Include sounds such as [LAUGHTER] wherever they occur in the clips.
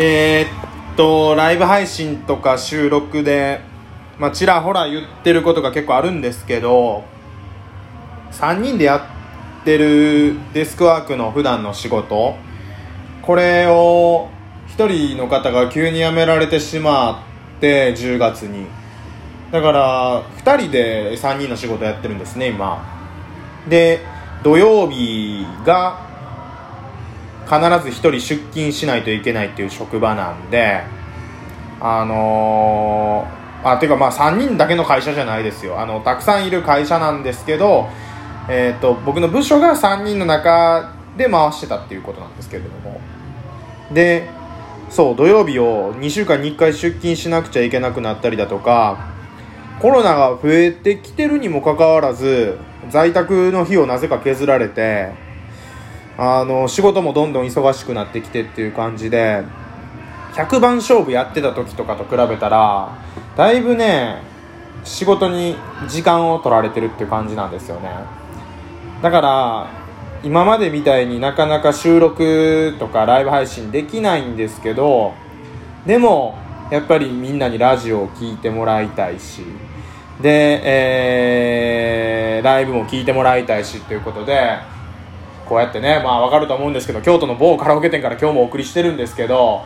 えー、っとライブ配信とか収録でまあちらほら言ってることが結構あるんですけど3人でやってるデスクワークの普段の仕事これを1人の方が急に辞められてしまって10月に。だから2人で3人の仕事やってるんですね今。で土曜日が必ず1人出勤しないといけないっていう職場なんであのー、あていうかまあ3人だけの会社じゃないですよ。あのたくさんいる会社なんですけど、えーと、僕の部署が3人の中で回してたっていうことなんですけれども。でそう土曜日を2週間に1回出勤しなくちゃいけなくなったりだとかコロナが増えてきてるにもかかわらず在宅の日をなぜか削られてあの仕事もどんどん忙しくなってきてっていう感じで100番勝負やってた時とかと比べたらだいぶね仕事に時間を取られてるっていう感じなんですよね。だから今までみたいになかなか収録とかライブ配信できないんですけどでもやっぱりみんなにラジオを聴いてもらいたいしで、えー、ライブも聴いてもらいたいしということでこうやってねまあわかると思うんですけど京都の某カラオケ店から今日もお送りしてるんですけど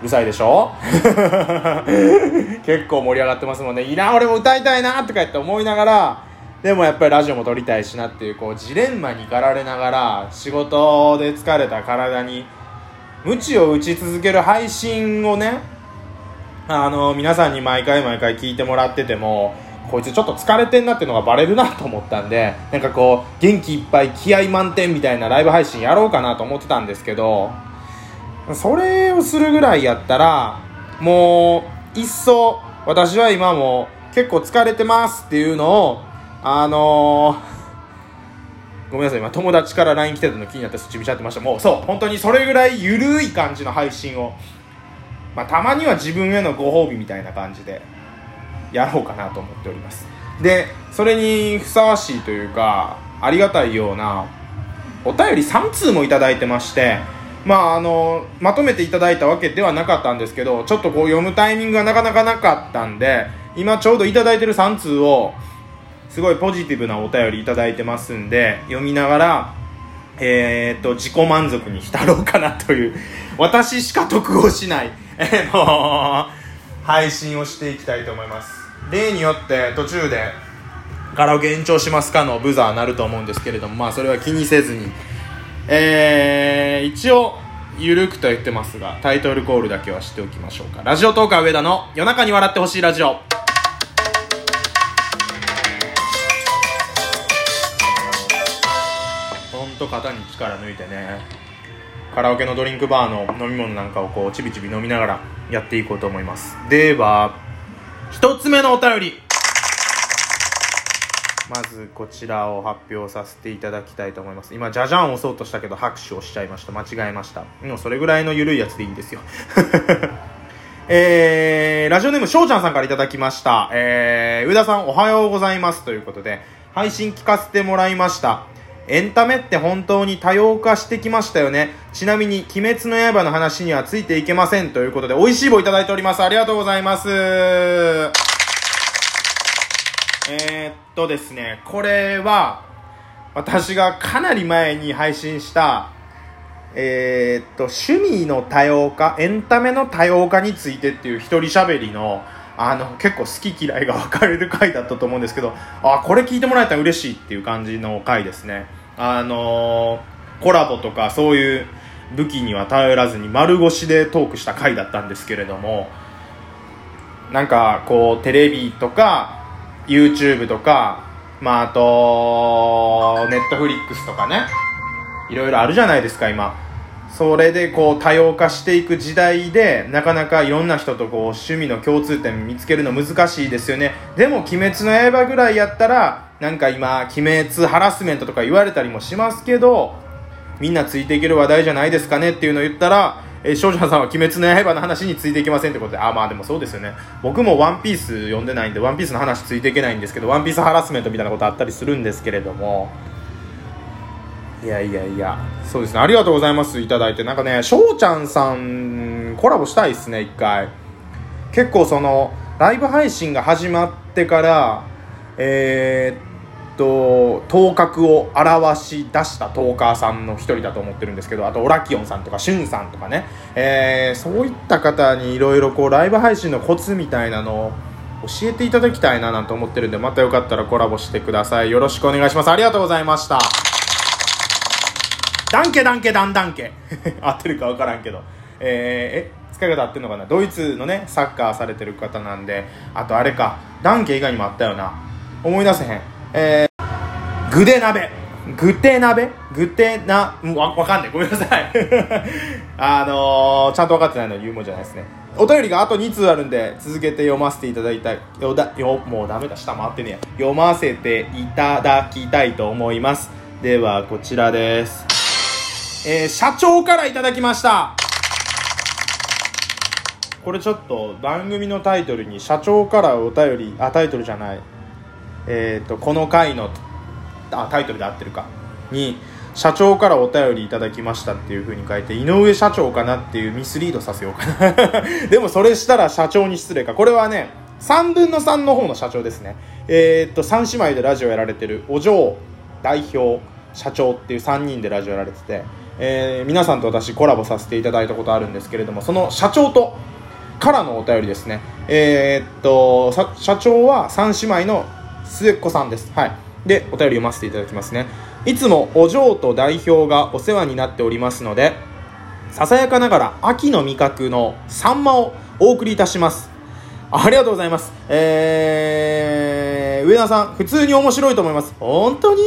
うるさいでしょ？[LAUGHS] 結構盛り上がってますもんね。いいな俺も歌いたいなとか言って思いながらでもやっぱりラジオも撮りたいしなっていうこうジレンマに駆られながら仕事で疲れた体に鞭を打ち続ける配信をねあの皆さんに毎回毎回聞いてもらっててもこいつちょっと疲れてんなっていうのがバレるなと思ったんで [LAUGHS] なんかこう元気いっぱい気合満点みたいなライブ配信やろうかなと思ってたんですけどそれをするぐらいやったらもういっそ私は今も結構疲れてますっていうのをあのー、[LAUGHS] ごめんなさい今友達から LINE 来てたの気になってそっち見ちゃってました。もうそう本当にそれぐらいゆるい感じの配信を。まあ、たまには自分へのご褒美みたいな感じで。やろうかなと思っております。でそれにふさわしいというかありがたいようなお便り3通もいただいてましてまああのまとめていただいたわけではなかったんですけどちょっとこう読むタイミングがなかなかなかったんで今ちょうどいただいてる3通をすごいポジティブなお便りいただいてますんで読みながらえー、っと自己満足に浸ろうかなという私しか得をしない、えー、の配信をしていきたいと思います。例によって途中でカラオケ延長しますかのブザーなると思うんですけれどもまあそれは気にせずに。えー、一応ゆるくと言ってますがタイトルコールだけはしておきましょうか。ラジオトーカー上田の夜中に笑ってほしいラジオ。ほんと肩に力抜いてねカラオケのドリンクバーの飲み物なんかをこうちびちび飲みながらやっていこうと思います。では一つ目のお便り。まずこちらを発表させていただきたいと思います。今じゃじゃん押そうとしたけど拍手をしちゃいました。間違えました。でもそれぐらいの緩いやつでいいんですよ。[LAUGHS] えー、ラジオネームしょうちゃんさんからいただきました。えー、上田さんおはようございます。ということで配信聞かせてもらいました。エンタメって本当に多様化してきましたよね。ちなみに、鬼滅の刃の話にはついていけませんということで、美味しい棒いただいております。ありがとうございます。えー、っとですね、これは、私がかなり前に配信した、えー、っと、趣味の多様化、エンタメの多様化についてっていう一人喋りの、あの、結構好き嫌いが分かれる回だったと思うんですけど、あ、これ聞いてもらえたら嬉しいっていう感じの回ですね。あの、コラボとかそういう武器には頼らずに丸腰でトークした回だったんですけれども、なんかこう、テレビとか、YouTube とか、まあ、あと、ネットフリックスとかね、いろいろあるじゃないですか、今。それでこう多様化していく時代でなかなかいろんな人とこう趣味の共通点見つけるの難しいですよねでも「鬼滅の刃」ぐらいやったらなんか今「鬼滅ハラスメント」とか言われたりもしますけどみんなついていける話題じゃないですかねっていうのを言ったらえ、少女さんは鬼滅の刃の話についていけませんってことで、あ、まあでもそうですよね。僕もワンピース読んでないんで、ワンピースの話ついていけないんですけど、ワンピースハラスメントみたいなことあったりするんですけれども、いやいやいや。そうですね。ありがとうございます。いただいて。なんかね翔ちゃんさんコラボしたいっすね一回。結構そのライブ配信が始まってからえー、っと頭角を表し出したトーカーさんの一人だと思ってるんですけどあとオラキオンさんとかシュンさんとかね、えー、そういった方にいろいろこうライブ配信のコツみたいなのを教えていただきたいななんて思ってるんでまたよかったらコラボしてください。よろしくお願いします。ありがとうございました。ダンケダンケダンダンケ。[LAUGHS] 合ってるか分からんけど。えー、え使い方合ってるのかな？ドイツのねサッカーされてる方なんで。あとあれか。ダンケ以外にもあったよな。思い出せへん。えー、グデ鍋。グテ鍋？グテなわわかんない。ごめんなさい。[LAUGHS] あのー、ちゃんと分かってないの言うもんじゃないですね。お便りがあと2通あるんで続けて読ませていただいたよだよもうダメだ。下回ってねや。読ませていただきたいと思います。ではこちらです。えー、社長からいただきました。これちょっと番組のタイトルに社長からお便りあタイトルじゃない。えっ、ー、とこの回のあタイトルで合ってるか。に社長からお便りいただきましたっていう風に書いて井上社長かなっていうミスリードさせようかな。[LAUGHS] でもそれしたら社長に失礼か。これはね3分の3の方の社長ですね。えー、っと3姉妹でラジオやられてるお嬢代表社長っていう3人でラジオやられててえー、皆さんと私コラボさせていただいたことあるんですけれどもその社長とからのお便りですね。えー、っと社長は3姉妹の末っ子さんです。はい。でお便り読ませていただきますね。いつもお嬢と代表がお世話になっておりますのでささやかながら秋の味覚のサンマをお送りいたします。ありがとうございます。えー、上田さん、普通に面白いと思います。本当に？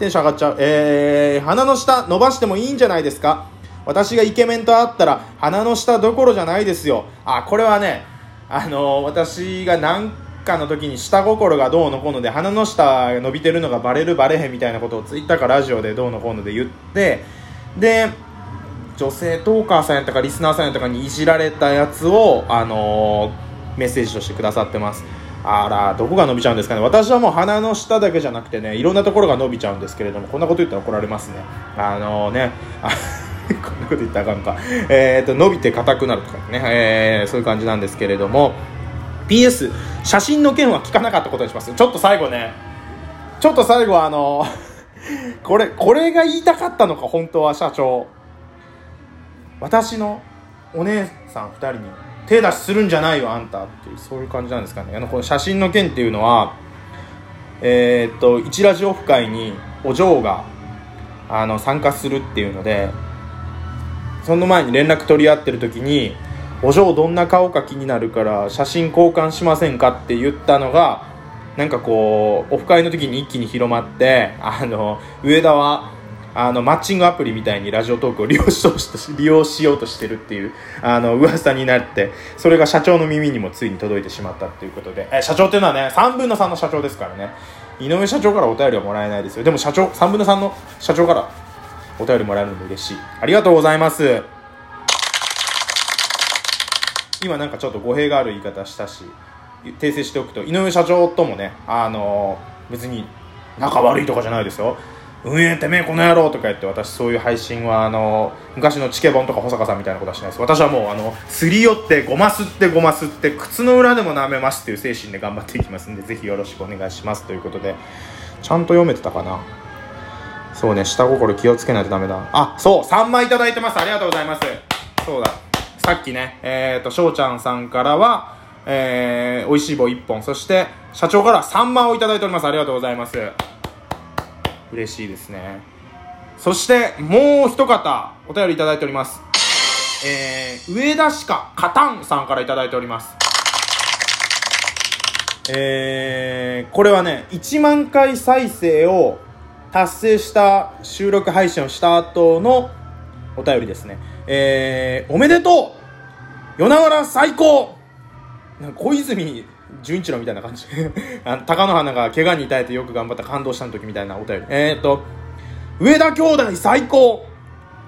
テンション上がっちゃう。えー、鼻の下伸ばしてもいいんじゃないですか？私がイケメンと会ったら鼻の下どころじゃないですよ。あ、これはね、あのー、私が何かの時に下心がどうのこうので鼻の下伸びてるのがバレるバレへんみたいなことをツイッターかラジオでどうのこうので言って、で、女性トーカーさんやったかリスナーさんやったかにいじられたやつを、あのーメッセージとしてくださってます。あらどこが伸びちゃうんですかね。私はもう鼻の下だけじゃなくてねいろんなところが伸びちゃうんですけれどもこんなこと言ったら怒られますね。あのー、ね [LAUGHS] こんなこと言ったらあかんか。えっ、ー、と伸びて硬くなるとかね、えー、そういう感じなんですけれども。PS 写真の件は聞かなかったことにします。ちょっと最後ね。ちょっと最後あの [LAUGHS] これこれが言いたかったのか本当は社長。私のお姉さん2人に手出しするんじゃないよあんたっていうそういう感じなんですかねあのこの写真の件っていうのはえー、っと一ラジオフ会にお嬢があの参加するっていうのでその前に連絡取り合ってる時に「お嬢どんな顔か気になるから写真交換しませんか?」って言ったのがなんかこうオフ会の時に一気に広まってあの上田はあのマッチングアプリみたいにラジオトークを利用しようと [LAUGHS] 利用しようとしてるっていうあの噂になってそれが社長の耳にもついに届いてしまったっていうことでえ社長っていうのはね3分の3の社長ですからね。井上社長からお便りはもらえないですよ。でも社長3分の3の社長からお便りもらえるので嬉しい。ありがとうございます。今なんかちょっと語弊がある言い方したし訂正しておくと井上社長ともねあの別に仲悪いとかじゃないですよ。運営てめえこの野郎とか言って私そういう配信はあの昔のチケボンとか保坂さんみたいなことはしないです。私はもうあのすり寄ってごますってごますって靴の裏でも舐めますっていう精神で頑張っていきますんでぜひよろしくお願いしますということで。ちゃんと読めてたかな？そうね。下心気をつけないとダメだ。あそう。3枚いただいてます。ありがとうございます。そうだ。さっきね。えっ、ー、と翔ちゃんさんからはえー、美味しい棒1本。そして社長から3万をいただいております。ありがとうございます。嬉しいですね。そしてもう一方お便りいただいております。えー、上田歯科カタンさんからいただいております。えー、これはね1万回再生を達成した収録配信をした後のお便りですね。えー、おめでとう!与那原最高!小泉純一郎みたいな感じ。[LAUGHS] あの貴乃花が怪我に耐えてよく頑張った感動した時みたいなお便り。えー、っと上田兄弟最高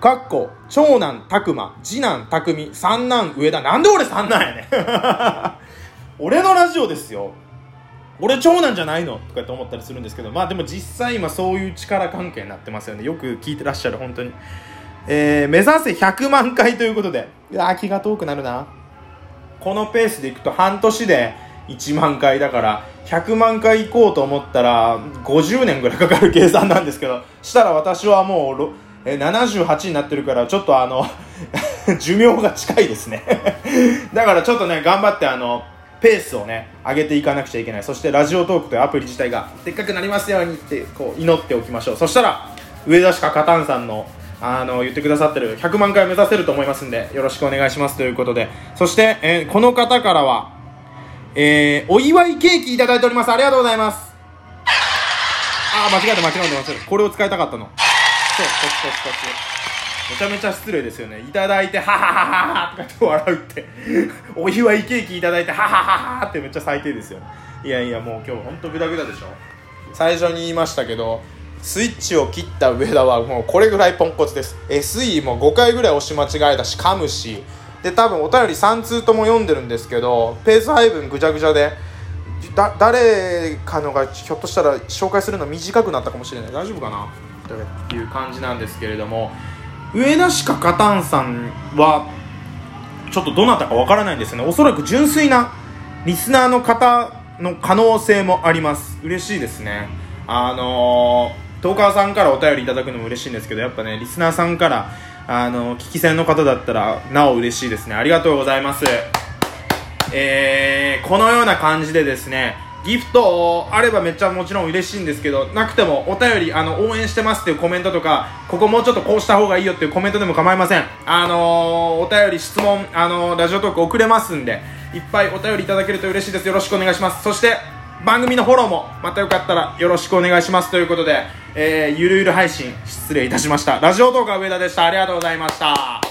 かっこ長男拓磨。次男匠三男上田。なんで俺三男やね [LAUGHS] 俺のラジオですよ。俺長男じゃないの？とかって思ったりするんですけど。まあでも実際今そういう力関係になってますよね。よく聞いてらっしゃる本当に。えー、目指せ100万回ということで。いや気が遠くなるな。このペースでいくと半年で1万回だから100万回行こうと思ったら50年ぐらいかかる計算なんですけどしたら私はもうえ78になってるからちょっとあの [LAUGHS] 寿命が近いですね。[LAUGHS] だからちょっとね頑張ってあのペースをね上げていかなくちゃいけない。そしてラジオトークというアプリ自体がでっかくなりますようにってこう祈っておきましょう。そしたら上田鹿カタンさんのあの言ってくださってる100万回目指せると思いますんでよろしくお願いしますということで。そして、えー、この方からは、えー、お祝いケーキいただいております。ありがとうございます。ああ間違えて間違えて間違えてこれを使いたかったの。そうこっちこっちこっちめちゃめちゃ失礼ですよね。いただいてはははははとかって笑うってお祝いケーキいただいてははははってめっちゃ最低ですよいやいやもう今日ほんとグダグダでしょ最初に言いましたけどスイッチを切った上田はもうこれぐらいポンコツです SE も5回ぐらい押し間違えたし噛むしで多分お便り3通とも読んでるんですけどペース配分ぐちゃぐちゃでだ誰かのがひょっとしたら紹介するの短くなったかもしれない。大丈夫かな？っていう感じなんですけれども上田鹿カタンさんはちょっとどなたかわからないんですよね。おそらく純粋なリスナーの方の可能性もあります。嬉しいですね。あのー、トーカーさんからお便りいただくのも嬉しいんですけどやっぱねリスナーさんからあの聞き戦の方だったらなお嬉しいですね。ありがとうございます。えー、このような感じでですねギフトあればめっちゃもちろん嬉しいんですけどなくてもお便りあの応援してますっていうコメントとかここもうちょっとこうした方がいいよっていうコメントでも構いません。あのー、お便り質問あのー、ラジオトーク送れますんでいっぱいお便りいただけると嬉しいです。よろしくお願いします。そして番組のフォローもまたよかったらよろしくお願いしますということで、えー、ゆるゆる配信失礼いたしました。ラジオ動画上田でした。ありがとうございました。